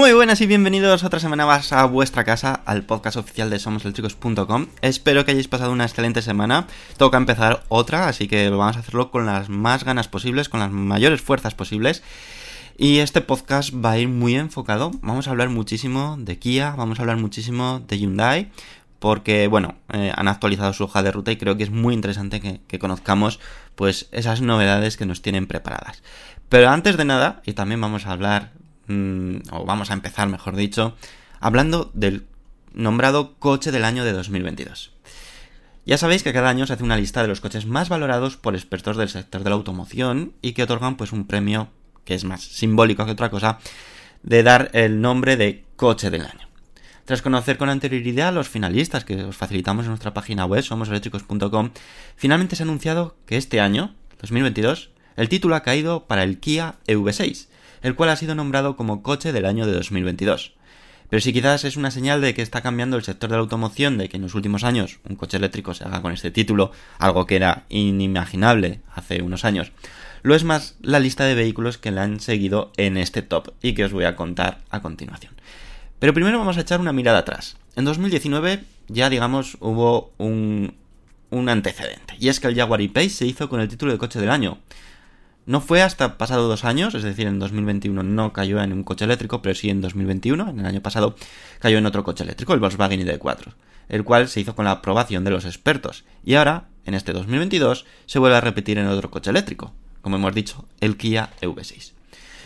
Muy buenas y bienvenidos otra semana más a vuestra casa, al podcast oficial de SomosEléctricos.com. Espero que hayáis pasado una excelente semana. Toca empezar otra, así que vamos a hacerlo con las más ganas posibles, con las mayores fuerzas posibles. Y este podcast va a ir muy enfocado. Vamos a hablar muchísimo de Kia, vamos a hablar muchísimo de Hyundai, porque bueno, eh, han actualizado su hoja de ruta y creo que es muy interesante que, que, conozcamos pues esas novedades que nos tienen preparadas. Pero antes de nada, y también vamos a hablar Mm, o vamos a empezar mejor dicho, hablando del nombrado coche del año de 2022. Ya sabéis que cada año se hace una lista de los coches más valorados por expertos del sector de la automoción y que otorgan pues un premio que es más simbólico que otra cosa de dar el nombre de coche del año. Tras conocer con anterioridad a los finalistas que os facilitamos en nuestra página web somoseléctricos.com, finalmente se ha anunciado que este año, 2022, el título ha caído para el Kia EV6, el cual ha sido nombrado como coche del año de 2022. Pero si quizás es una señal de que está cambiando el sector de la automoción, de que en los últimos años un coche eléctrico se haga con este título, algo que era inimaginable hace unos años, lo es más la lista de vehículos que le han seguido en este top y que os voy a contar a continuación. Pero primero vamos a echar una mirada atrás. En 2019 ya digamos hubo un, un antecedente, y es que el Jaguar E-Pace se hizo con el título de coche del año. No fue hasta pasado dos años, es decir, en 2021 no cayó en un coche eléctrico, pero sí en 2021, en el año pasado, cayó en otro coche eléctrico, el Volkswagen ID4, el cual se hizo con la aprobación de los expertos. Y ahora, en este 2022, se vuelve a repetir en otro coche eléctrico, como hemos dicho, el Kia EV6.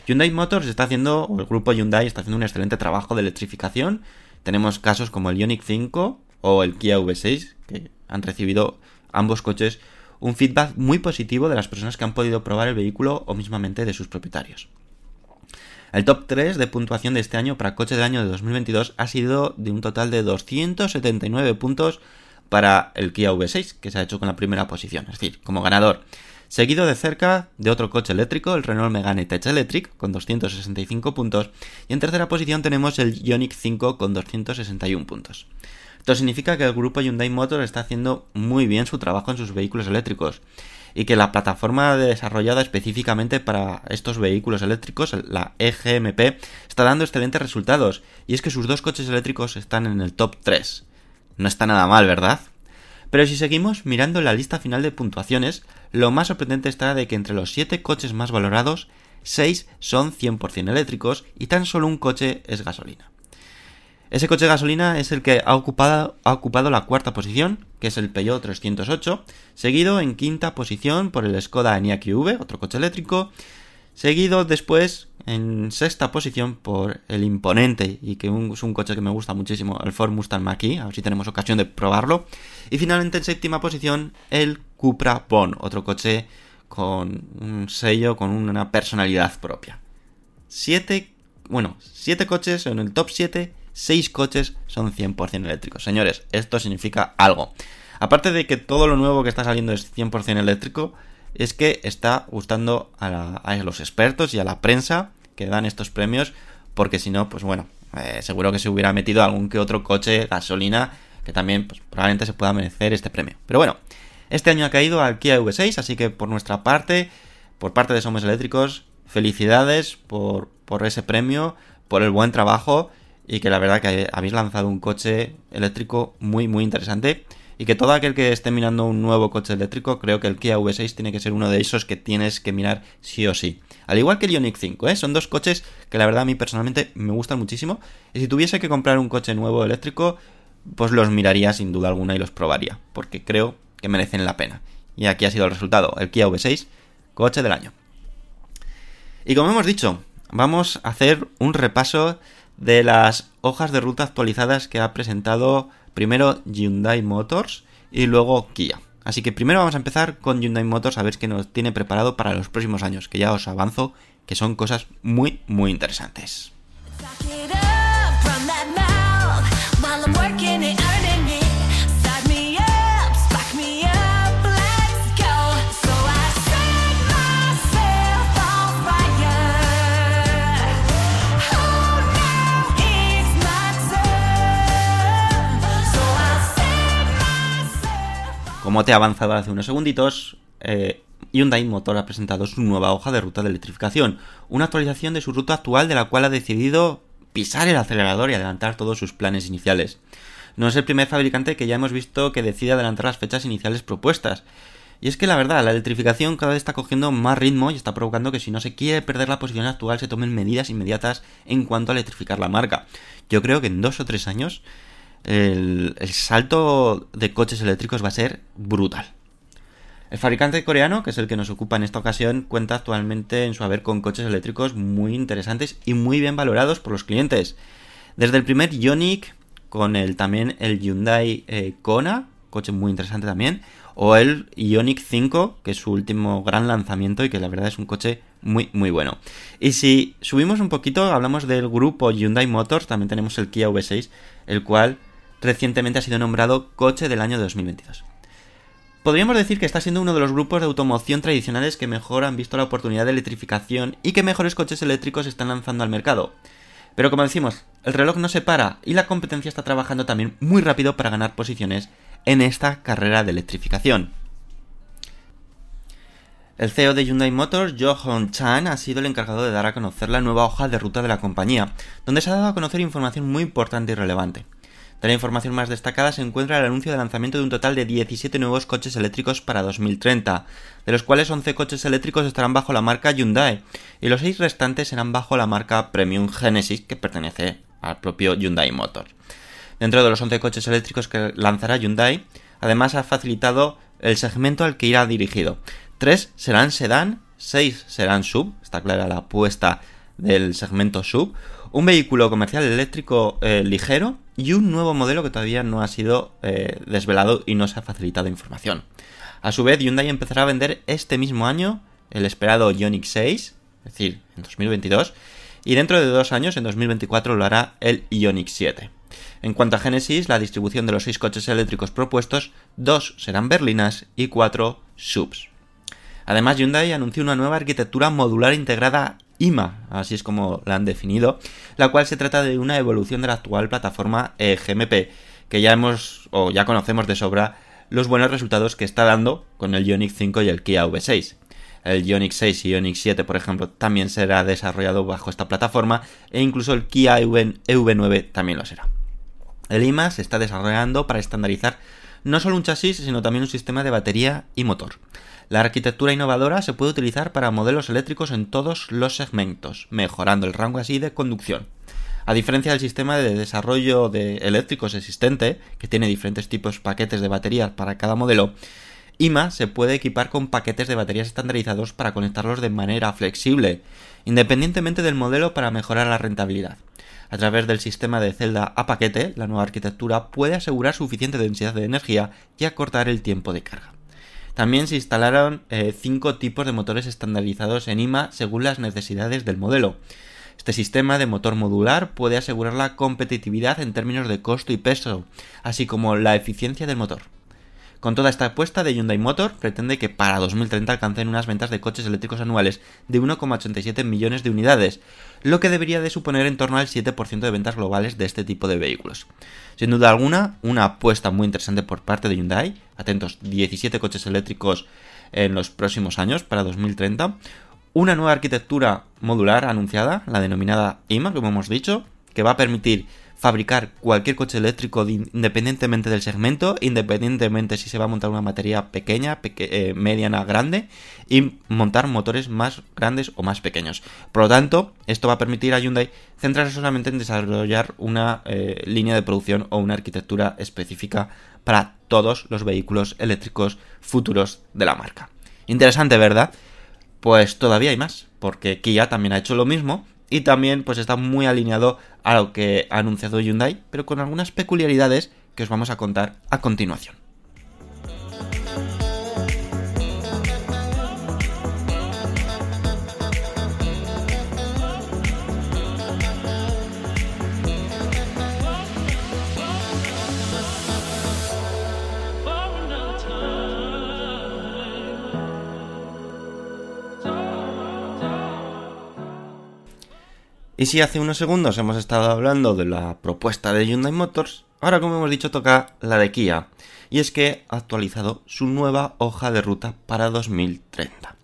Hyundai Motors está haciendo, o el grupo Hyundai está haciendo un excelente trabajo de electrificación. Tenemos casos como el Ioniq 5 o el Kia V6, que han recibido ambos coches un feedback muy positivo de las personas que han podido probar el vehículo o mismamente de sus propietarios. El top 3 de puntuación de este año para coche del año de 2022 ha sido de un total de 279 puntos para el Kia V6, que se ha hecho con la primera posición, es decir, como ganador. Seguido de cerca de otro coche eléctrico, el Renault Megane Tech Electric, con 265 puntos. Y en tercera posición tenemos el Ioniq 5 con 261 puntos. Esto significa que el grupo Hyundai Motors está haciendo muy bien su trabajo en sus vehículos eléctricos y que la plataforma desarrollada específicamente para estos vehículos eléctricos, la EGMP, está dando excelentes resultados y es que sus dos coches eléctricos están en el top 3. No está nada mal, ¿verdad? Pero si seguimos mirando la lista final de puntuaciones, lo más sorprendente está de que entre los 7 coches más valorados, 6 son 100% eléctricos y tan solo un coche es gasolina. Ese coche gasolina es el que ha ocupado, ha ocupado la cuarta posición, que es el Peugeot 308, seguido en quinta posición por el Skoda Enyaq V, otro coche eléctrico, seguido después en sexta posición por el imponente y que es un coche que me gusta muchísimo, el Ford Mustang Mach-E, a ver si tenemos ocasión de probarlo, y finalmente en séptima posición el Cupra Bon, otro coche con un sello, con una personalidad propia. Siete, bueno, siete coches en el top 7 6 coches son 100% eléctricos. Señores, esto significa algo. Aparte de que todo lo nuevo que está saliendo es 100% eléctrico, es que está gustando a, los expertos y a la prensa que dan estos premios, porque si no, pues bueno, eh, seguro que se hubiera metido algún que otro coche gasolina que también pues, probablemente se pueda merecer este premio. Pero bueno, este año ha caído al Kia V6, así que por nuestra parte, por parte de Somos Eléctricos, felicidades por, por ese premio, por el buen trabajo y que la verdad que habéis lanzado un coche eléctrico muy muy interesante y que todo aquel que esté mirando un nuevo coche eléctrico, creo que el Kia V6 tiene que ser uno de esos que tienes que mirar sí o sí. Al igual que el Ioniq 5, ¿eh? son dos coches que la verdad a mí personalmente me gustan muchísimo. Y si tuviese que comprar un coche nuevo eléctrico, pues los miraría sin duda alguna y los probaría, porque creo que merecen la pena. Y aquí ha sido el resultado, el Kia V6, coche del año. Y como hemos dicho, vamos a hacer un repaso de las hojas de ruta actualizadas que ha presentado primero Hyundai Motors y luego Kia. Así que primero vamos a empezar con Hyundai Motors a ver qué nos tiene preparado para los próximos años, que ya os avanzo que son cosas muy muy interesantes. Como te he avanzado hace unos segunditos, eh, Hyundai Motor ha presentado su nueva hoja de ruta de electrificación, una actualización de su ruta actual de la cual ha decidido pisar el acelerador y adelantar todos sus planes iniciales. No es el primer fabricante que ya hemos visto que decide adelantar las fechas iniciales propuestas. Y es que la verdad, la electrificación cada vez está cogiendo más ritmo y está provocando que si no se quiere perder la posición actual se tomen medidas inmediatas en cuanto a electrificar la marca. Yo creo que en dos o tres años el, salto de coches eléctricos va a ser brutal. El fabricante coreano, que es el que nos ocupa en esta ocasión, cuenta actualmente en su haber con coches eléctricos muy interesantes y muy bien valorados por los clientes. Desde el primer Ioniq, con el también el Hyundai eh, Kona, coche muy interesante también, o el Ioniq 5, que es su último gran lanzamiento y que la verdad es un coche muy muy bueno. Y si subimos un poquito, hablamos del grupo Hyundai Motors, también tenemos el Kia V6, el cual recientemente ha sido nombrado Coche del año 2022. Podríamos decir que está siendo uno de los grupos de automoción tradicionales que mejor han visto la oportunidad de electrificación y que mejores coches eléctricos están lanzando al mercado. Pero como decimos, el reloj no se para y la competencia está trabajando también muy rápido para ganar posiciones en esta carrera de electrificación. El CEO de Hyundai Motors, Jo Hong Chan, ha sido el encargado de dar a conocer la nueva hoja de ruta de la compañía, donde se ha dado a conocer información muy importante y relevante. De la información más destacada se encuentra el anuncio de lanzamiento de un total de 17 nuevos coches eléctricos para 2030, de los cuales 11 coches eléctricos estarán bajo la marca Hyundai y los 6 restantes serán bajo la marca Premium Genesis que pertenece al propio Hyundai Motor. Dentro de los 11 coches eléctricos que lanzará Hyundai, además ha facilitado el segmento al que irá dirigido. 3 serán sedán, 6 serán sub, está clara la apuesta del segmento sub, un vehículo comercial eléctrico eh, ligero y un nuevo modelo que todavía no ha sido eh, desvelado y no se ha facilitado información. A su vez, Hyundai empezará a vender este mismo año el esperado Ioniq 6, es decir, en 2022, y dentro de dos años, en 2024, lo hará el Ioniq 7. En cuanto a Genesis, la distribución de los seis coches eléctricos propuestos, dos serán berlinas y cuatro subs. Además, Hyundai anunció una nueva arquitectura modular integrada IMA, así es como la han definido, la cual se trata de una evolución de la actual plataforma eh, GMP, que ya hemos o ya conocemos de sobra los buenos resultados que está dando con el Ioniq 5 y el Kia V6. El Ioniq 6 y Ioniq 7, por ejemplo, también será desarrollado bajo esta plataforma e incluso el Kia EV9 también lo será. El IMA se está desarrollando para estandarizar no solo un chasis, sino también un sistema de batería y motor. La arquitectura innovadora se puede utilizar para modelos eléctricos en todos los segmentos, mejorando el rango así de conducción. A diferencia del sistema de desarrollo de eléctricos existente, que tiene diferentes tipos de paquetes de baterías para cada modelo, IMA se puede equipar con paquetes de baterías estandarizados para conectarlos de manera flexible, independientemente del modelo para mejorar la rentabilidad. A través del sistema de celda a paquete, la nueva arquitectura puede asegurar suficiente densidad de energía y acortar el tiempo de carga. También se instalaron eh, cinco tipos de motores estandarizados en IMA según las necesidades del modelo. Este sistema de motor modular puede asegurar la competitividad en términos de costo y peso, así como la eficiencia del motor. Con toda esta apuesta de Hyundai Motor, pretende que para 2030 alcancen unas ventas de coches eléctricos anuales de 1,87 millones de unidades, lo que debería de suponer en torno al 7% de ventas globales de este tipo de vehículos. Sin duda alguna, una apuesta muy interesante por parte de Hyundai, atentos, 17 coches eléctricos en los próximos años, para 2030, una nueva arquitectura modular anunciada, la denominada IMA, como hemos dicho, que va a permitir fabricar cualquier coche eléctrico independientemente del segmento, independientemente si se va a montar una batería pequeña, eh, mediana, grande, y montar motores más grandes o más pequeños. Por lo tanto, esto va a permitir a Hyundai centrarse solamente en desarrollar una eh, línea de producción o una arquitectura específica para todos los vehículos eléctricos futuros de la marca. Interesante, ¿verdad? Pues todavía hay más, porque Kia también ha hecho lo mismo y también pues está muy alineado a lo que ha anunciado Hyundai, pero con algunas peculiaridades que os vamos a contar a continuación. Y si hace unos segundos hemos estado hablando de la propuesta de Hyundai Motors, ahora como hemos dicho toca la de Kia. Y es que ha actualizado su nueva hoja de ruta para 2030.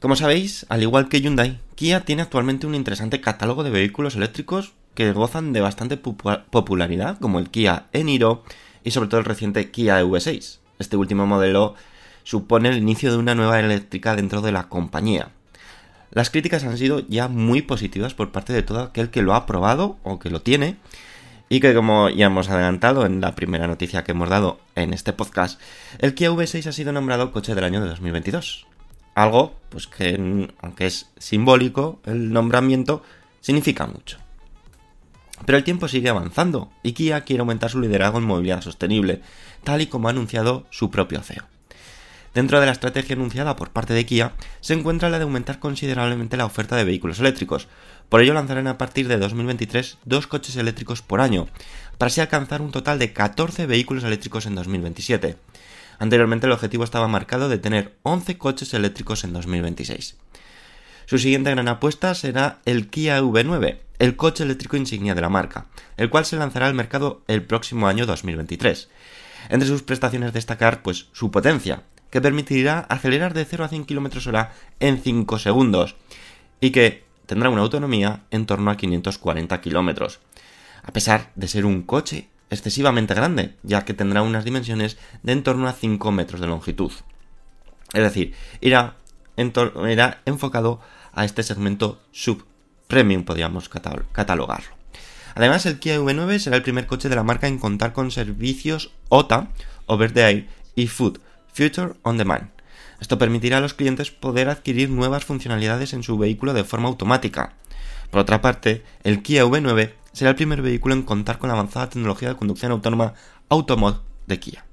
Como sabéis, al igual que Hyundai, Kia tiene actualmente un interesante catálogo de vehículos eléctricos que gozan de bastante popularidad, como el Kia Eniro y sobre todo el reciente Kia EV6. Este último modelo supone el inicio de una nueva eléctrica dentro de la compañía, las críticas han sido ya muy positivas por parte de todo aquel que lo ha probado o que lo tiene. Y que como ya hemos adelantado en la primera noticia que hemos dado en este podcast, el Kia V6 ha sido nombrado coche del año de 2022. Algo, pues que aunque es simbólico, el nombramiento significa mucho. Pero el tiempo sigue avanzando y Kia quiere aumentar su liderazgo en movilidad sostenible, tal y como ha anunciado su propio CEO. Dentro de la estrategia anunciada por parte de Kia se encuentra la de aumentar considerablemente la oferta de vehículos eléctricos. Por ello lanzarán a partir de 2023 dos coches eléctricos por año, para así alcanzar un total de 14 vehículos eléctricos en 2027. Anteriormente el objetivo estaba marcado de tener 11 coches eléctricos en 2026. Su siguiente gran apuesta será el Kia V9, el coche eléctrico insignia de la marca, el cual se lanzará al mercado el próximo año 2023. Entre sus prestaciones destacar pues su potencia, que permitirá acelerar de 0 a 100 km hora en 5 segundos y que tendrá una autonomía en torno a 540 km. A pesar de ser un coche excesivamente grande, ya que tendrá unas dimensiones de en torno a 5 metros de longitud. Es decir, irá, irá enfocado a este segmento sub-premium, podríamos catalogarlo. Además, el Kia V9 será el primer coche de la marca en contar con servicios OTA, Over the Air y Food, Future on Demand. Esto permitirá a los clientes poder adquirir nuevas funcionalidades en su vehículo de forma automática. Por otra parte, el Kia V9 será el primer vehículo en contar con la avanzada tecnología de conducción autónoma Automod de Kia.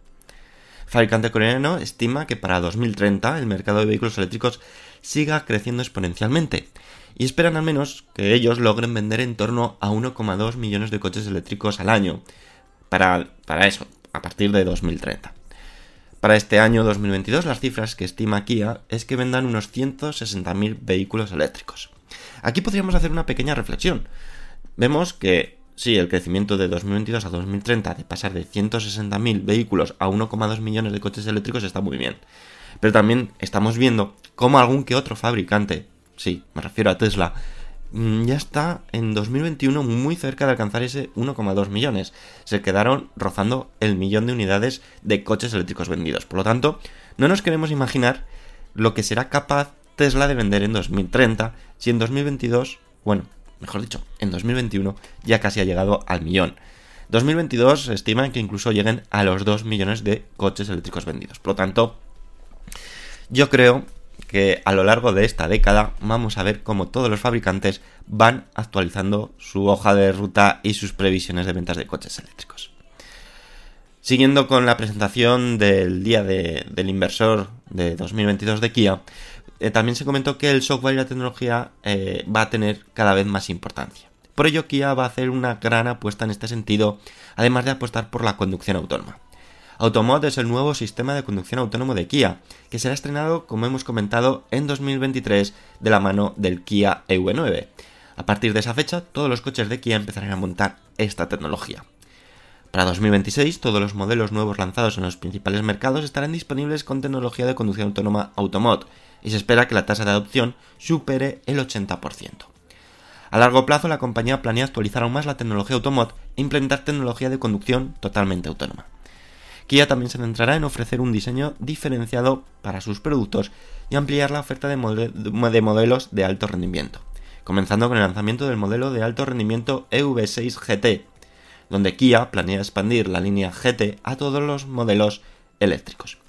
El fabricante coreano estima que para 2030 el mercado de vehículos eléctricos siga creciendo exponencialmente y esperan al menos que ellos logren vender en torno a 1,2 millones de coches eléctricos al año para, para eso, a partir de 2030. Para este año 2022 las cifras que estima Kia es que vendan unos 160.000 vehículos eléctricos. Aquí podríamos hacer una pequeña reflexión. Vemos que sí, el crecimiento de 2022 a 2030 de pasar de 160.000 vehículos a 1,2 millones de coches eléctricos está muy bien. Pero también estamos viendo cómo algún que otro fabricante, sí, me refiero a Tesla, ya está en 2021 muy cerca de alcanzar ese 1,2 millones. Se quedaron rozando el millón de unidades de coches eléctricos vendidos. Por lo tanto, no nos queremos imaginar lo que será capaz Tesla de vender en 2030 si en 2022, bueno, mejor dicho, en 2021 ya casi ha llegado al millón. 2022 se estima que incluso lleguen a los 2 millones de coches eléctricos vendidos. Por lo tanto, yo creo que a lo largo de esta década vamos a ver cómo todos los fabricantes van actualizando su hoja de ruta y sus previsiones de ventas de coches eléctricos. Siguiendo con la presentación del día del inversor de 2022 de Kia, eh, también se comentó que el software y la tecnología eh, va a tener cada vez más importancia. Por ello, Kia va a hacer una gran apuesta en este sentido, además de apostar por la conducción autónoma. Automod es el nuevo sistema de conducción autónomo de Kia, que será estrenado, como hemos comentado, en 2023 de la mano del Kia EV9. A partir de esa fecha, todos los coches de Kia empezarán a montar esta tecnología. Para 2026, todos los modelos nuevos lanzados en los principales mercados estarán disponibles con tecnología de conducción autónoma Automod, y se espera que la tasa de adopción supere el 80%. A largo plazo, la compañía planea actualizar aún más la tecnología Automod e implementar tecnología de conducción totalmente autónoma. Kia también se centrará en ofrecer un diseño diferenciado para sus productos y ampliar la oferta de, modelos de alto rendimiento, comenzando con el lanzamiento del modelo de alto rendimiento EV6 GT, donde Kia planea expandir la línea GT a todos los modelos eléctricos.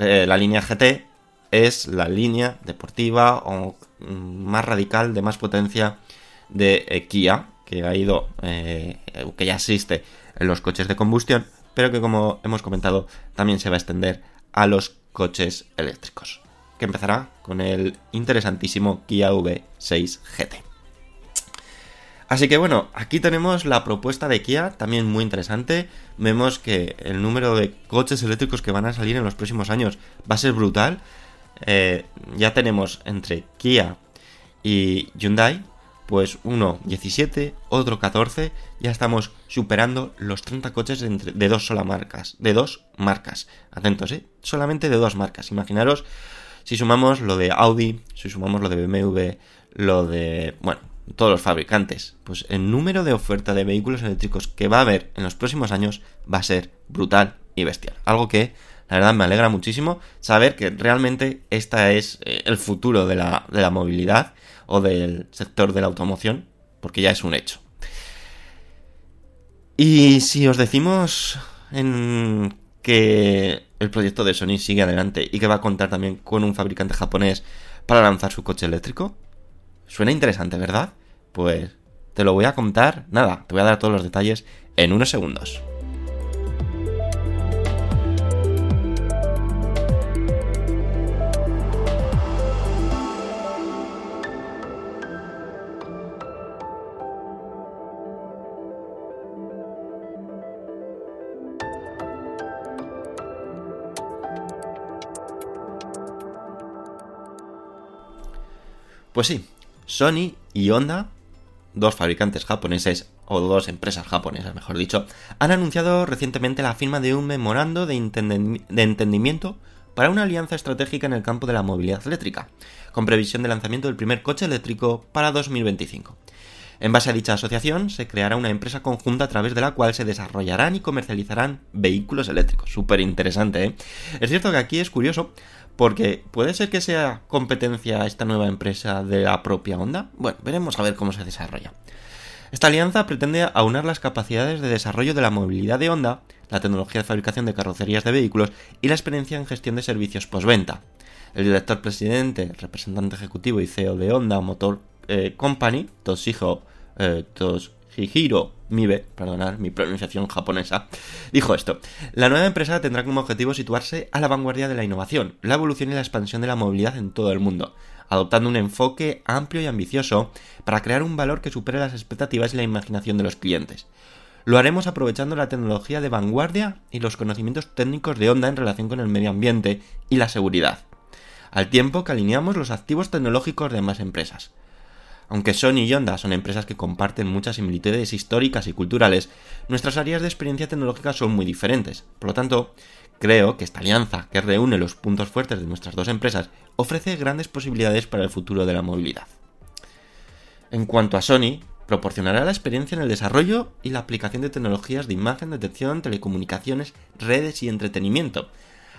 Eh, la línea GT es la línea deportiva o mm, más radical de más potencia de eh, Kia que ha ido eh, que ya existe en los coches de combustión pero que como hemos comentado también se va a extender a los coches eléctricos, que empezará con el interesantísimo Kia V6 GT. Así que bueno, aquí tenemos la propuesta de Kia, también muy interesante. Vemos que el número de coches eléctricos que van a salir en los próximos años va a ser brutal. Eh, ya tenemos entre Kia y Hyundai pues uno 17, otro 14, ya estamos superando los 30 coches de, dos solas marcas, de dos marcas. Atentos, ¿eh? Solamente de dos marcas. Imaginaros si sumamos lo de Audi, si sumamos lo de BMW, lo de, bueno, todos los fabricantes, pues el número de oferta de vehículos eléctricos que va a haber en los próximos años va a ser brutal y bestial. Algo que la verdad me alegra muchísimo saber que realmente esta es eh, el futuro de la, de la movilidad o del sector de la automoción, porque ya es un hecho. Y si os decimos en que el proyecto de Sony sigue adelante y que va a contar también con un fabricante japonés para lanzar su coche eléctrico, suena interesante, ¿verdad? Pues te lo voy a contar, nada, te voy a dar todos los detalles en unos segundos. Pues sí, Sony y Honda, dos fabricantes japoneses, o dos empresas japonesas, mejor dicho, han anunciado recientemente la firma de un memorando de, entendimiento para una alianza estratégica en el campo de la movilidad eléctrica, con previsión de lanzamiento del primer coche eléctrico para 2025. En base a dicha asociación, se creará una empresa conjunta a través de la cual se desarrollarán y comercializarán vehículos eléctricos. Súper interesante, ¿eh? Es cierto que aquí es curioso porque puede ser que sea competencia esta nueva empresa de la propia Honda. Bueno, veremos a ver cómo se desarrolla. Esta alianza pretende aunar las capacidades de desarrollo de la movilidad de Honda, la tecnología de fabricación de carrocerías de vehículos y la experiencia en gestión de servicios postventa. El director presidente, representante ejecutivo y CEO de Honda Motor eh, Company, Toshihiro, eh, Toshihiro Mibe, perdonad mi pronunciación japonesa, dijo esto. La nueva empresa tendrá como objetivo situarse a la vanguardia de la innovación, la evolución y la expansión de la movilidad en todo el mundo, adoptando un enfoque amplio y ambicioso para crear un valor que supere las expectativas y la imaginación de los clientes. Lo haremos aprovechando la tecnología de vanguardia y los conocimientos técnicos de Honda en relación con el medio ambiente y la seguridad, al tiempo que alineamos los activos tecnológicos de ambas empresas. Aunque Sony y Honda son empresas que comparten muchas similitudes históricas y culturales, nuestras áreas de experiencia tecnológica son muy diferentes. Por lo tanto, creo que esta alianza, que reúne los puntos fuertes de nuestras dos empresas, ofrece grandes posibilidades para el futuro de la movilidad. En cuanto a Sony, proporcionará la experiencia en el desarrollo y la aplicación de tecnologías de imagen, detección, telecomunicaciones, redes y entretenimiento.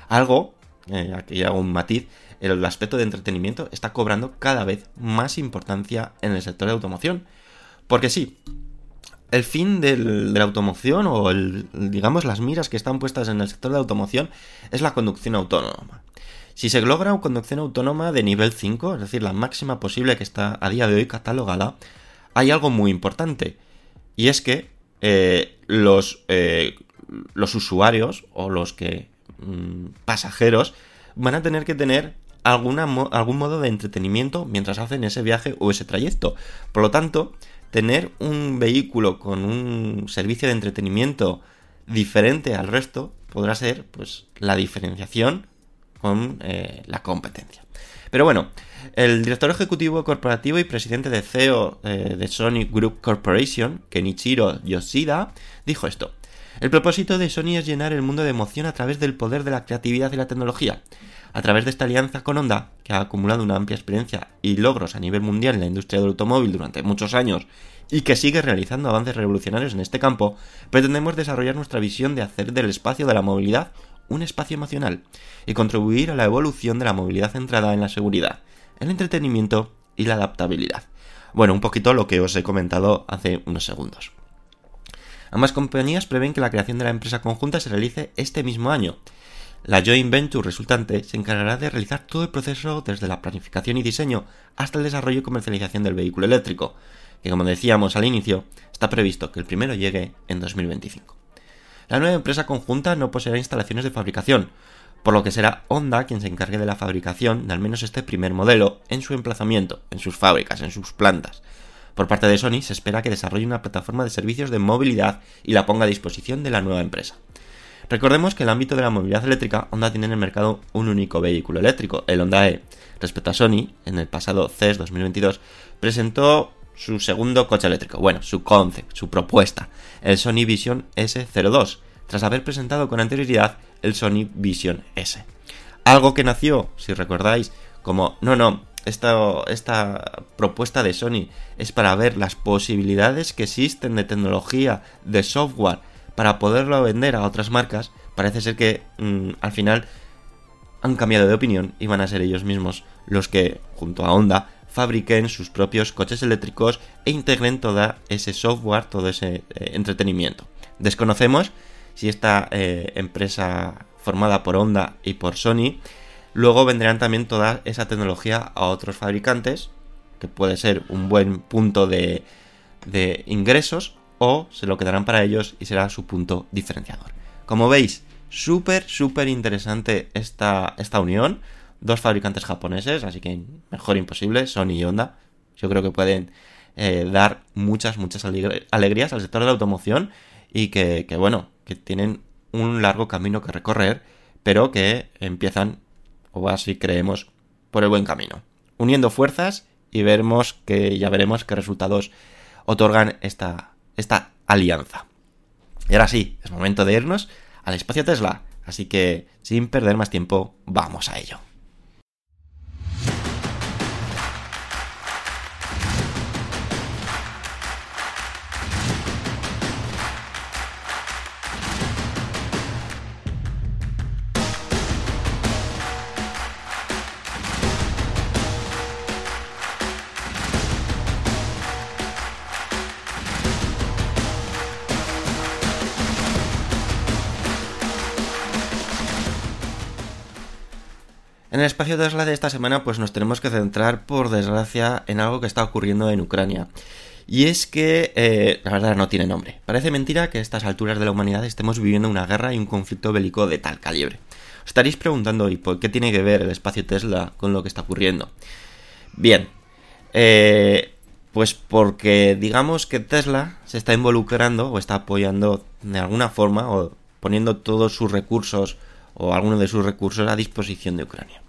Algo, eh, aquí hago un matiz, el aspecto de entretenimiento está cobrando cada vez más importancia en el sector de automoción. Porque sí, el fin de la automoción o digamos las miras que están puestas en el sector de automoción es la conducción autónoma. Si se logra una conducción autónoma de nivel 5, es decir, la máxima posible que está a día de hoy catalogada, hay algo muy importante. Y es que eh, los, eh, los usuarios o los que mm, pasajeros van a tener que tener algún modo de entretenimiento mientras hacen ese viaje o ese trayecto. Por lo tanto, tener un vehículo con un servicio de entretenimiento diferente al resto podrá ser pues la diferenciación con eh, la competencia. Pero bueno, el director ejecutivo corporativo y presidente de CEO eh, de Sony Group Corporation, Kenichiro Yoshida, dijo esto. El propósito de Sony es llenar el mundo de emoción a través del poder de la creatividad y la tecnología. A través de esta alianza con Honda, que ha acumulado una amplia experiencia y logros a nivel mundial en la industria del automóvil durante muchos años y que sigue realizando avances revolucionarios en este campo, pretendemos desarrollar nuestra visión de hacer del espacio de la movilidad un espacio emocional y contribuir a la evolución de la movilidad centrada en la seguridad, el entretenimiento y la adaptabilidad. Bueno, un poquito lo que os he comentado hace unos segundos. Ambas compañías prevén que la creación de la empresa conjunta se realice este mismo año. La joint venture resultante se encargará de realizar todo el proceso desde la planificación y diseño hasta el desarrollo y comercialización del vehículo eléctrico, que como decíamos al inicio, está previsto que el primero llegue en 2025. La nueva empresa conjunta no poseerá instalaciones de fabricación, por lo que será Honda quien se encargue de la fabricación de al menos este primer modelo en su emplazamiento, en sus fábricas, en sus plantas. Por parte de Sony se espera que desarrolle una plataforma de servicios de movilidad y la ponga a disposición de la nueva empresa. Recordemos que el ámbito de la movilidad eléctrica, Honda tiene en el mercado un único vehículo eléctrico, el Honda E. Respecto a Sony, en el pasado CES 2022, presentó su segundo coche eléctrico, bueno, su concept, su propuesta, el Sony Vision S02, tras haber presentado con anterioridad el Sony Vision S. Algo que nació, si recordáis, como, no, no, esta, esta propuesta de Sony es para ver las posibilidades que existen de tecnología, de software, para poderlo vender a otras marcas, parece ser que mm, al final han cambiado de opinión y van a ser ellos mismos los que, junto a Honda, fabriquen sus propios coches eléctricos e integren todo ese software, todo ese eh, entretenimiento. Desconocemos si esta eh, empresa formada por Honda y por Sony, luego vendrán también toda esa tecnología a otros fabricantes, que puede ser un buen punto de, de ingresos, o se lo quedarán para ellos y será su punto diferenciador. Como veis, súper, súper interesante esta, esta unión dos fabricantes japoneses, así que mejor imposible, Sony y Honda. Yo creo que pueden eh, dar muchas, muchas alegrías al sector de la automoción y que, bueno, que tienen un largo camino que recorrer, pero que empiezan, o así creemos, por el buen camino. Uniendo fuerzas y veremos que ya veremos qué resultados otorgan esta, esta alianza. Y ahora sí, es momento de irnos al espacio Tesla, así que sin perder más tiempo, vamos a ello. Espacio Tesla de esta semana pues nos tenemos que centrar por desgracia en algo que está ocurriendo en Ucrania. Y es que, eh, la verdad, no tiene nombre. Parece mentira que a estas alturas de la humanidad estemos viviendo una guerra y un conflicto bélico de tal calibre. Os estaréis preguntando, ¿y por qué tiene que ver el espacio Tesla con lo que está ocurriendo? Bien, eh, pues porque digamos que Tesla se está involucrando o está apoyando de alguna forma o poniendo todos sus recursos o algunos de sus recursos a disposición de Ucrania.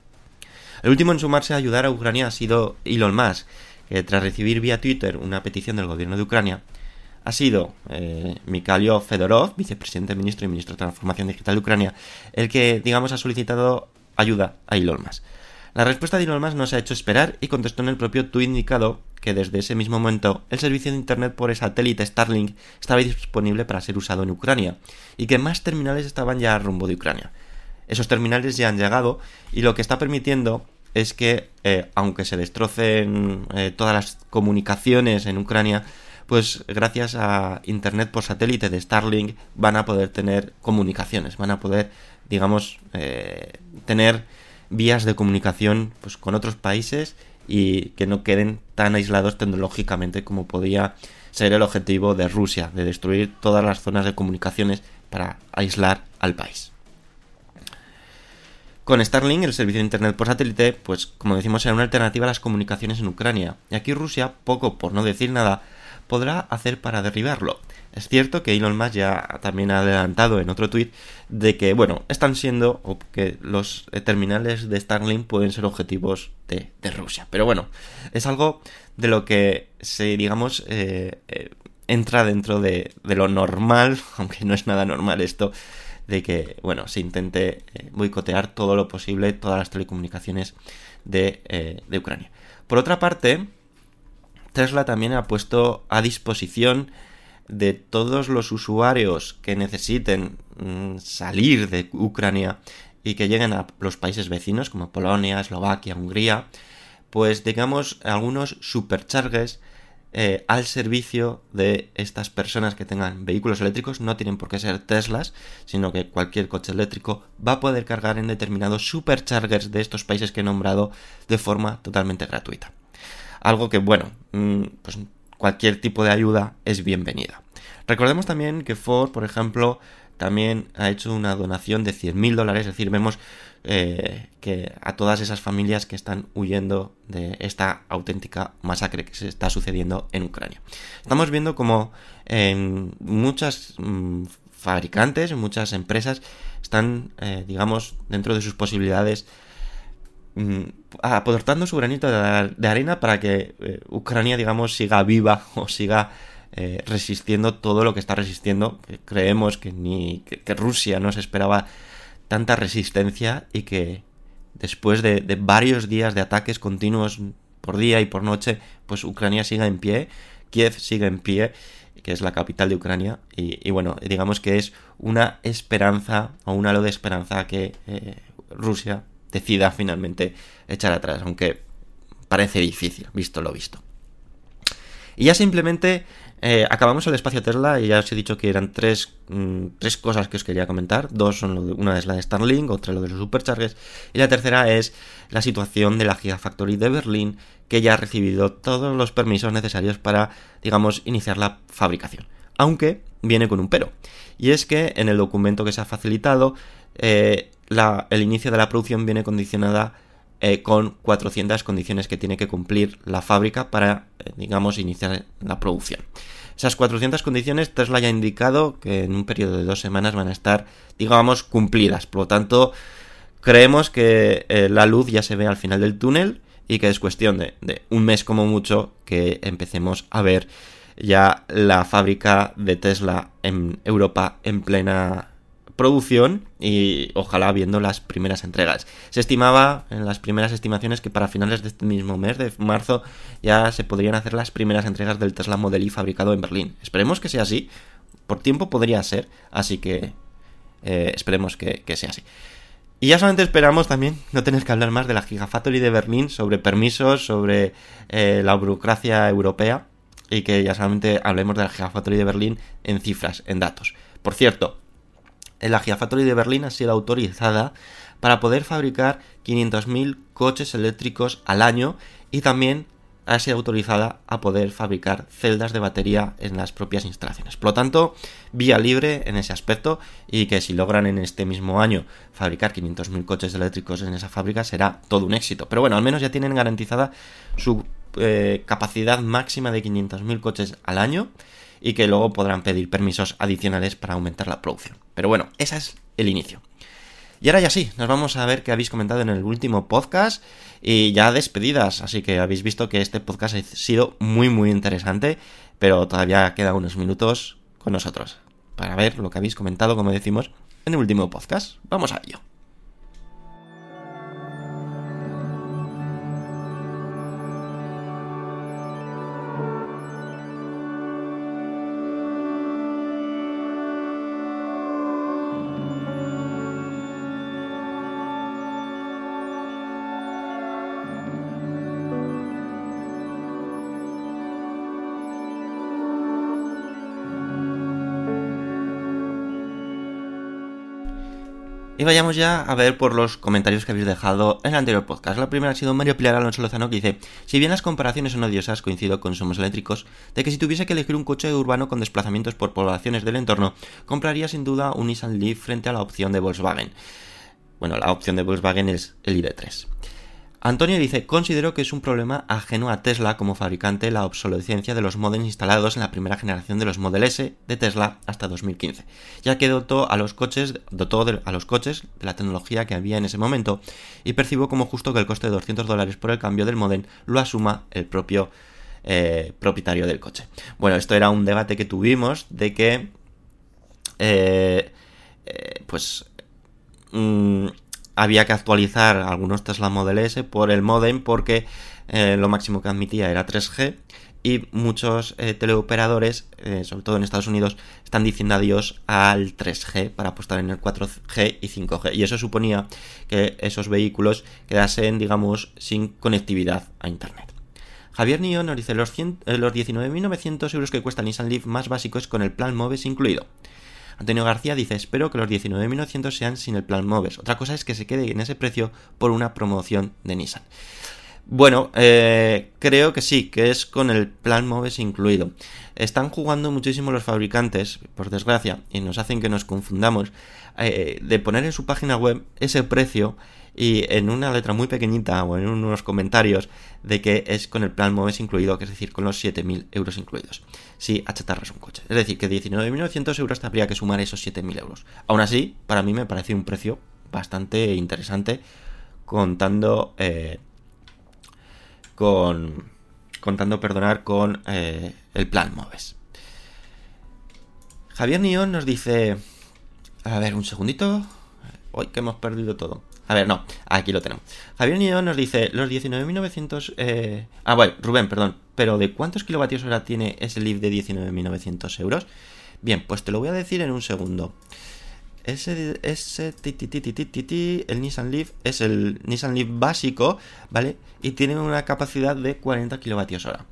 El último en sumarse a ayudar a Ucrania ha sido Elon Musk, que tras recibir vía Twitter una petición del gobierno de Ucrania, ha sido eh, Mikhailo Fedorov, vicepresidente, ministro y ministro de Transformación Digital de Ucrania, el que, digamos, ha solicitado ayuda a Elon Musk. La respuesta de Elon Musk no se ha hecho esperar y contestó en el propio tuit indicado que desde ese mismo momento el servicio de Internet por satélite Starlink estaba disponible para ser usado en Ucrania y que más terminales estaban ya a rumbo de Ucrania. Esos terminales ya han llegado y lo que está permitiendo es que, eh, aunque se destrocen eh, todas las comunicaciones en Ucrania, pues gracias a Internet por satélite de Starlink van a poder tener comunicaciones, van a poder, digamos, eh, tener vías de comunicación pues, con otros países y que no queden tan aislados tecnológicamente como podía ser el objetivo de Rusia, de destruir todas las zonas de comunicaciones para aislar al país. Con Starlink, el servicio de Internet por satélite, pues como decimos, era una alternativa a las comunicaciones en Ucrania. Y aquí Rusia, poco por no decir nada, podrá hacer para derribarlo. Es cierto que Elon Musk ya también ha adelantado en otro tuit de que, bueno, están siendo, o que los terminales de Starlink pueden ser objetivos de, Rusia. Pero bueno, es algo de lo que se, digamos, eh, eh, entra dentro de, lo normal, aunque no es nada normal esto, de que, bueno, se intente boicotear todo lo posible todas las telecomunicaciones de, de Ucrania. Por otra parte, Tesla también ha puesto a disposición de todos los usuarios que necesiten mm, salir de Ucrania y que lleguen a los países vecinos como Polonia, Eslovaquia, Hungría, pues digamos algunos supercharges eh, al servicio de estas personas que tengan vehículos eléctricos, no tienen por qué ser Teslas, sino que cualquier coche eléctrico va a poder cargar en determinados superchargers de estos países que he nombrado de forma totalmente gratuita. Algo que, bueno, mm, pues cualquier tipo de ayuda es bienvenida. Recordemos también que Ford, por ejemplo, también ha hecho una donación de 100.000 dólares, es decir, vemos eh, que a todas esas familias que están huyendo de esta auténtica masacre que se está sucediendo en Ucrania. Estamos viendo como en muchas mm, fabricantes, muchas empresas están, eh, digamos, dentro de sus posibilidades mm, aportando su granito de, arena para que eh, Ucrania, digamos, siga viva o siga eh, resistiendo todo lo que está resistiendo. Creemos que ni que, Rusia no se esperaba tanta resistencia y que después de, varios días de ataques continuos por día y por noche, pues Ucrania siga en pie, Kiev sigue en pie, que es la capital de Ucrania, y, bueno, digamos que es una esperanza o un halo de esperanza que eh, Rusia decida finalmente echar atrás, aunque parece difícil, visto lo visto. Y ya simplemente eh, acabamos el espacio Tesla y ya os he dicho que eran tres, mm, tres cosas que os quería comentar. Dos son una es la de Starlink, otra lo de los superchargers y la tercera es la situación de la Gigafactory de Berlín que ya ha recibido todos los permisos necesarios para, digamos, iniciar la fabricación. Aunque viene con un pero. Y es que en el documento que se ha facilitado, eh, el inicio de la producción viene condicionada eh, con 400 condiciones que tiene que cumplir la fábrica para, eh, digamos, iniciar la producción. Esas 400 condiciones Tesla ya ha indicado que en un periodo de dos semanas van a estar, digamos, cumplidas. Por lo tanto, creemos que eh, la luz ya se ve al final del túnel y que es cuestión de, de un mes como mucho que empecemos a ver ya la fábrica de Tesla en Europa en plena producción y ojalá viendo las primeras entregas. Se estimaba en las primeras estimaciones que para finales de este mismo mes, de marzo, ya se podrían hacer las primeras entregas del Tesla Model Y fabricado en Berlín. Esperemos que sea así. Por tiempo podría ser, así que eh, esperemos que, sea así. Y ya solamente esperamos también no tener que hablar más de la Gigafactory de Berlín, sobre permisos, sobre eh, la burocracia europea y que ya solamente hablemos de la Gigafactory de Berlín en cifras, en datos. Por cierto, la Gigafactory de Berlín ha sido autorizada para poder fabricar 500.000 coches eléctricos al año y también ha sido autorizada a poder fabricar celdas de batería en las propias instalaciones. Por lo tanto, vía libre en ese aspecto y que si logran en este mismo año fabricar 500.000 coches eléctricos en esa fábrica será todo un éxito. Pero bueno, al menos ya tienen garantizada su eh, capacidad máxima de 500.000 coches al año y que luego podrán pedir permisos adicionales para aumentar la producción. Pero bueno, ese es el inicio. Y ahora ya sí, nos vamos a ver qué habéis comentado en el último podcast y ya despedidas, así que habéis visto que este podcast ha sido muy muy interesante, pero todavía queda unos minutos con nosotros para ver lo que habéis comentado, como decimos, en el último podcast. Vamos a ello. Vayamos ya a ver por los comentarios que habéis dejado en el anterior podcast. La primera ha sido Mario Pilar Alonso Lozano que dice, si bien las comparaciones son odiosas, coincido con Somos Eléctricos, de que si tuviese que elegir un coche urbano con desplazamientos por poblaciones del entorno, compraría sin duda un Nissan Leaf frente a la opción de Volkswagen. Bueno, la opción de Volkswagen es el ID3. Antonio dice, considero que es un problema ajeno a Tesla como fabricante la obsolescencia de los modems instalados en la primera generación de los Model S de Tesla hasta 2015, ya que dotó a los coches, dotó a los coches de la tecnología que había en ese momento y percibo como justo que el coste de 200 dólares por el cambio del modem lo asuma el propio eh, propietario del coche. Bueno, esto era un debate que tuvimos de que, eh, eh, pues, mm, había que actualizar algunos Tesla Model S por el modem porque eh, lo máximo que admitía era 3G y muchos eh, teleoperadores, eh, sobre todo en Estados Unidos, están diciendo adiós al 3G para apostar en el 4G y 5G. Y eso suponía que esos vehículos quedasen, digamos, sin conectividad a Internet. Javier Nio nos dice los, los 19.900 euros que cuesta el Nissan Leaf más básico es con el plan MOVES incluido. Antonio García dice, espero que los 19.900 sean sin el plan Moves. Otra cosa es que se quede en ese precio por una promoción de Nissan. Bueno, eh, creo que sí, que es con el plan Moves incluido. Están jugando muchísimo los fabricantes, por desgracia, y nos hacen que nos confundamos, eh, de poner en su página web ese precio y en una letra muy pequeñita o en unos comentarios de que es con el plan MOVES incluido, que es decir, con los 7.000 euros incluidos, si achatarras un coche. Es decir, que 19.900 euros te habría que sumar esos 7.000 euros. Aún así, para mí me parece un precio bastante interesante contando eh, con contando perdonar con eh, el plan MOVES. Javier Nión nos dice a ver un segundito hoy que hemos perdido todo a ver, no, aquí lo tenemos. Javier Nido nos dice, los 19.900... Eh... Ah, bueno, Rubén, perdón. Pero ¿de cuántos kilovatios hora tiene ese Leaf de 19.900 euros? Bien, pues te lo voy a decir en un segundo. Ese, ese el Nissan Leaf es el Nissan Leaf básico, ¿vale? Y tiene una capacidad de 40 kilovatios hora.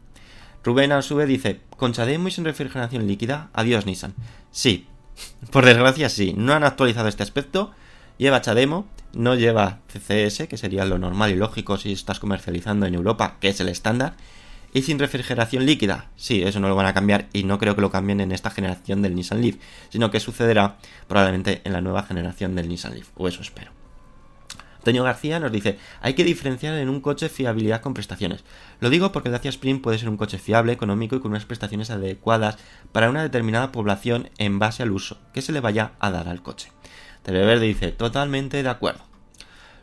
Rubén al sube dice, con Chademo y sin refrigeración líquida, adiós Nissan. Sí, por desgracia sí, no han actualizado este aspecto, lleva Chademo no lleva CCS, que sería lo normal y lógico si estás comercializando en Europa, que es el estándar, y sin refrigeración líquida. Sí, eso no lo van a cambiar y no creo que lo cambien en esta generación del Nissan Leaf, sino que sucederá probablemente en la nueva generación del Nissan Leaf, o eso espero. Antonio García nos dice, hay que diferenciar en un coche fiabilidad con prestaciones. Lo digo porque el Dacia Sprint puede ser un coche fiable, económico y con unas prestaciones adecuadas para una determinada población en base al uso que se le vaya a dar al coche. Televerde dice, totalmente de acuerdo.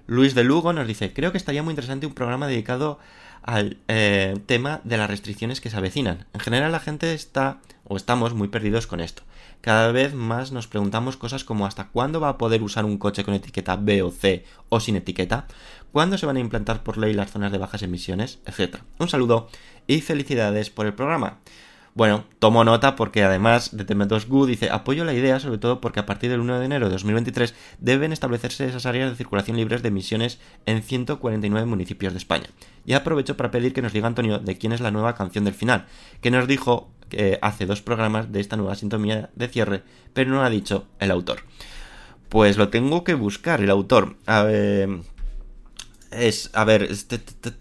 Luis de Lugo nos dice, creo que estaría muy interesante un programa dedicado al eh, tema de las restricciones que se avecinan. En general la gente está o estamos muy perdidos con esto. Cada vez más nos preguntamos cosas como hasta cuándo va a poder usar un coche con etiqueta B o C o sin etiqueta, cuándo se van a implantar por ley las zonas de bajas emisiones, etc. Un saludo y felicidades por el programa. Bueno, tomo nota porque además de TM2 Good dice apoyo la idea sobre todo porque a partir del 1 de enero de 2023 deben establecerse esas áreas de circulación libres de emisiones en 149 municipios de España. Y aprovecho para pedir que nos diga Antonio de quién es la nueva canción del final, que nos dijo que hace dos programas de esta nueva sintonía de cierre, pero no ha dicho el autor. Pues lo tengo que buscar, el autor. A ver, es, a ver,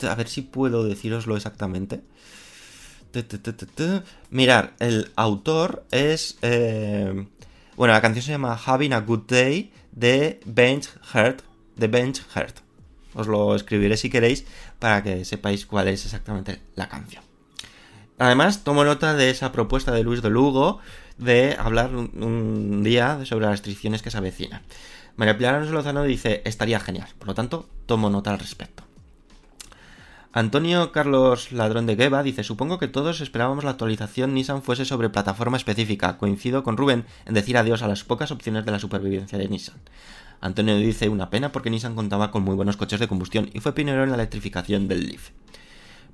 a ver si puedo deciroslo exactamente. Mirar, el autor es. Eh, bueno, la canción se llama Having a Good Day de Bench Heart. De Bench Heart. Os lo escribiré si queréis para que sepáis cuál es exactamente la canción. Además, tomo nota de esa propuesta de Luis de Lugo de hablar un, día sobre las restricciones que se avecinan. María Pilar Lozano dice, estaría genial. Por lo tanto, tomo nota al respecto. Antonio Carlos Ladrón de Gueva dice, supongo que todos esperábamos la actualización Nissan fuese sobre plataforma específica. Coincido con Rubén en decir adiós a las pocas opciones de la supervivencia de Nissan. Antonio dice una pena porque Nissan contaba con muy buenos coches de combustión y fue pionero en la electrificación del Leaf.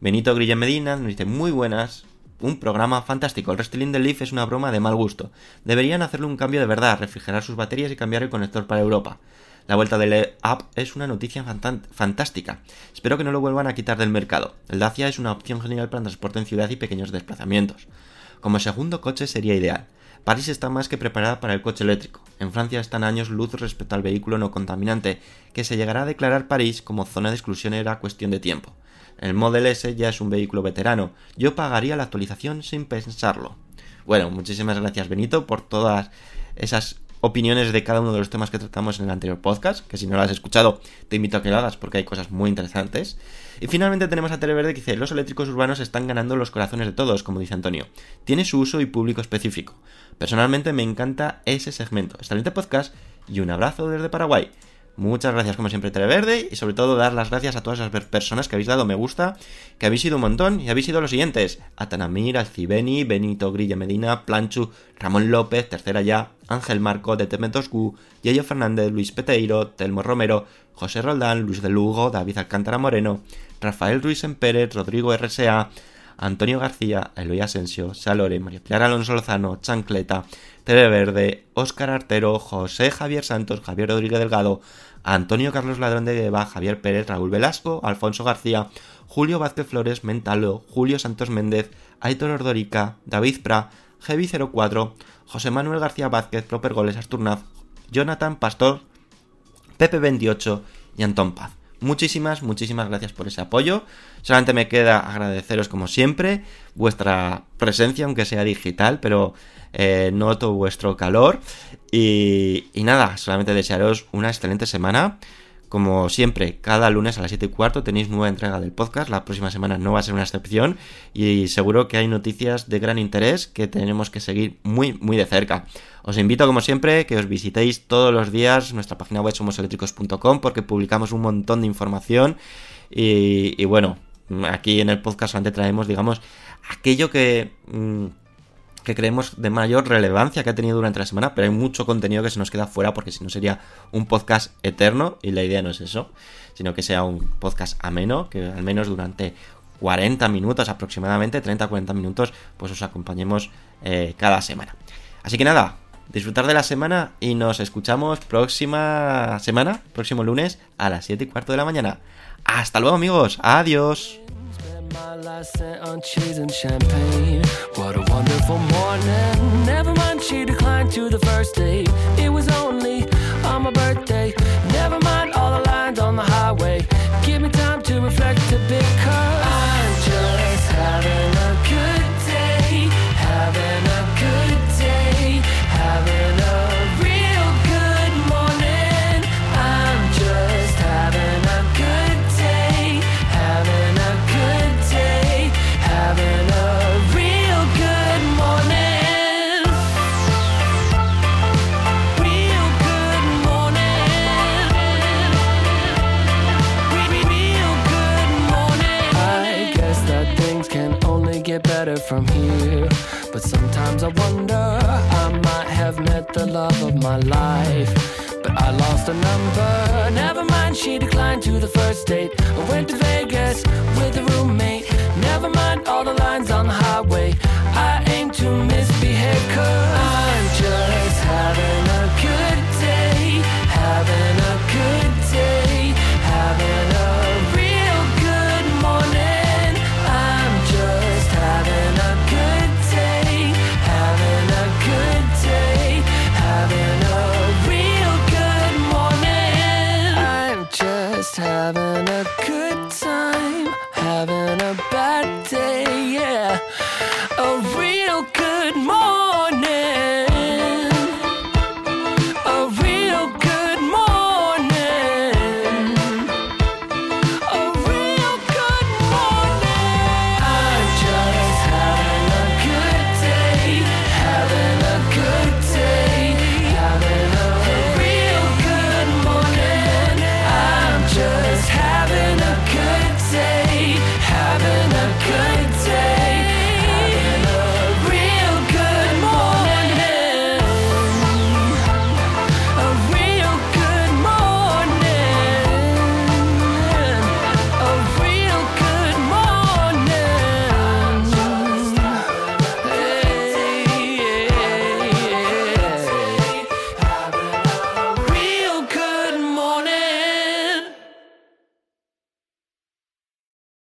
Benito Grilla Medina nos dice muy buenas, un programa fantástico. El restyling del Leaf es una broma de mal gusto. Deberían hacerle un cambio de verdad, refrigerar sus baterías y cambiar el conector para Europa. La vuelta del app es una noticia fantástica. Espero que no lo vuelvan a quitar del mercado. El Dacia es una opción genial para transporte en ciudad y pequeños desplazamientos. Como segundo coche sería ideal. París está más que preparada para el coche eléctrico. En Francia están años luz respecto al vehículo no contaminante, que se llegará a declarar París como zona de exclusión era cuestión de tiempo. El Model S ya es un vehículo veterano. Yo pagaría la actualización sin pensarlo. Bueno, muchísimas gracias Benito por todas esas opiniones de cada uno de los temas que tratamos en el anterior podcast, que si no lo has escuchado te invito a que lo hagas porque hay cosas muy interesantes. Y finalmente tenemos a Televerde que dice, los eléctricos urbanos están ganando los corazones de todos, como dice Antonio. Tiene su uso y público específico. Personalmente me encanta ese segmento. Excelente podcast y un abrazo desde Paraguay. Muchas gracias como siempre Televerde y sobre todo dar las gracias a todas las personas que habéis dado me gusta, que habéis sido un montón y habéis sido los siguientes. Atanamir, Alcibeni, Benito Grilla Medina, Planchu, Ramón López, Tercera Ya, Ángel Marco, de Temetoscu, Yayo Fernández, Luis Peteiro, Telmo Romero, José Roldán, Luis de Lugo, David Alcántara Moreno, Rafael Ruiz en Pérez, Rodrigo RSA, Antonio García, Eloy Asensio, Salore, María Pilar Alonso Lozano, Chancleta, Tere Verde, Óscar Artero, José Javier Santos, Javier Rodríguez Delgado, Antonio Carlos Ladrón de Gueva, Javier Pérez, Raúl Velasco, Alfonso García, Julio Vázquez Flores, Mentalo, Julio Santos Méndez, Aitor Ordorica, David Pra, Heavy04, José Manuel García Vázquez, Proper Goles Asturnaz, Jonathan Pastor, Pepe28 y Antón Paz. Muchísimas, muchísimas gracias por ese apoyo. Solamente me queda agradeceros como siempre vuestra presencia, aunque sea digital, pero eh, noto vuestro calor. Y, y nada, solamente desearos una excelente semana. Como siempre, cada lunes a las 7 y cuarto tenéis nueva entrega del podcast. La próxima semana no va a ser una excepción. Y seguro que hay noticias de gran interés que tenemos que seguir muy, muy de cerca. Os invito, como siempre, que os visitéis todos los días nuestra página web somoseléctricos.com porque publicamos un montón de información. Y, bueno, aquí en el podcast solamente traemos, digamos, aquello que. Mm, que creemos de mayor relevancia que ha tenido durante la semana, pero hay mucho contenido que se nos queda fuera porque si no sería un podcast eterno y la idea no es eso, sino que sea un podcast ameno, que al menos durante 40 minutos aproximadamente, 30-40 minutos, pues os acompañemos eh, cada semana. Así que nada, disfrutar de la semana y nos escuchamos próxima semana, próximo lunes a las 7 y cuarto de la mañana. Hasta luego amigos, adiós. My life spent on cheese and champagne. What a wonderful morning. Never mind, she declined to the first date. It was only on my birthday. Never mind all the lines on the highway. Give me time to reflect a bit, cause my life. But I lost a number. Never mind, she declined to the first date. I went to Vegas with a roommate. Never mind all the lines on the highway. I aim to misbehave, cause just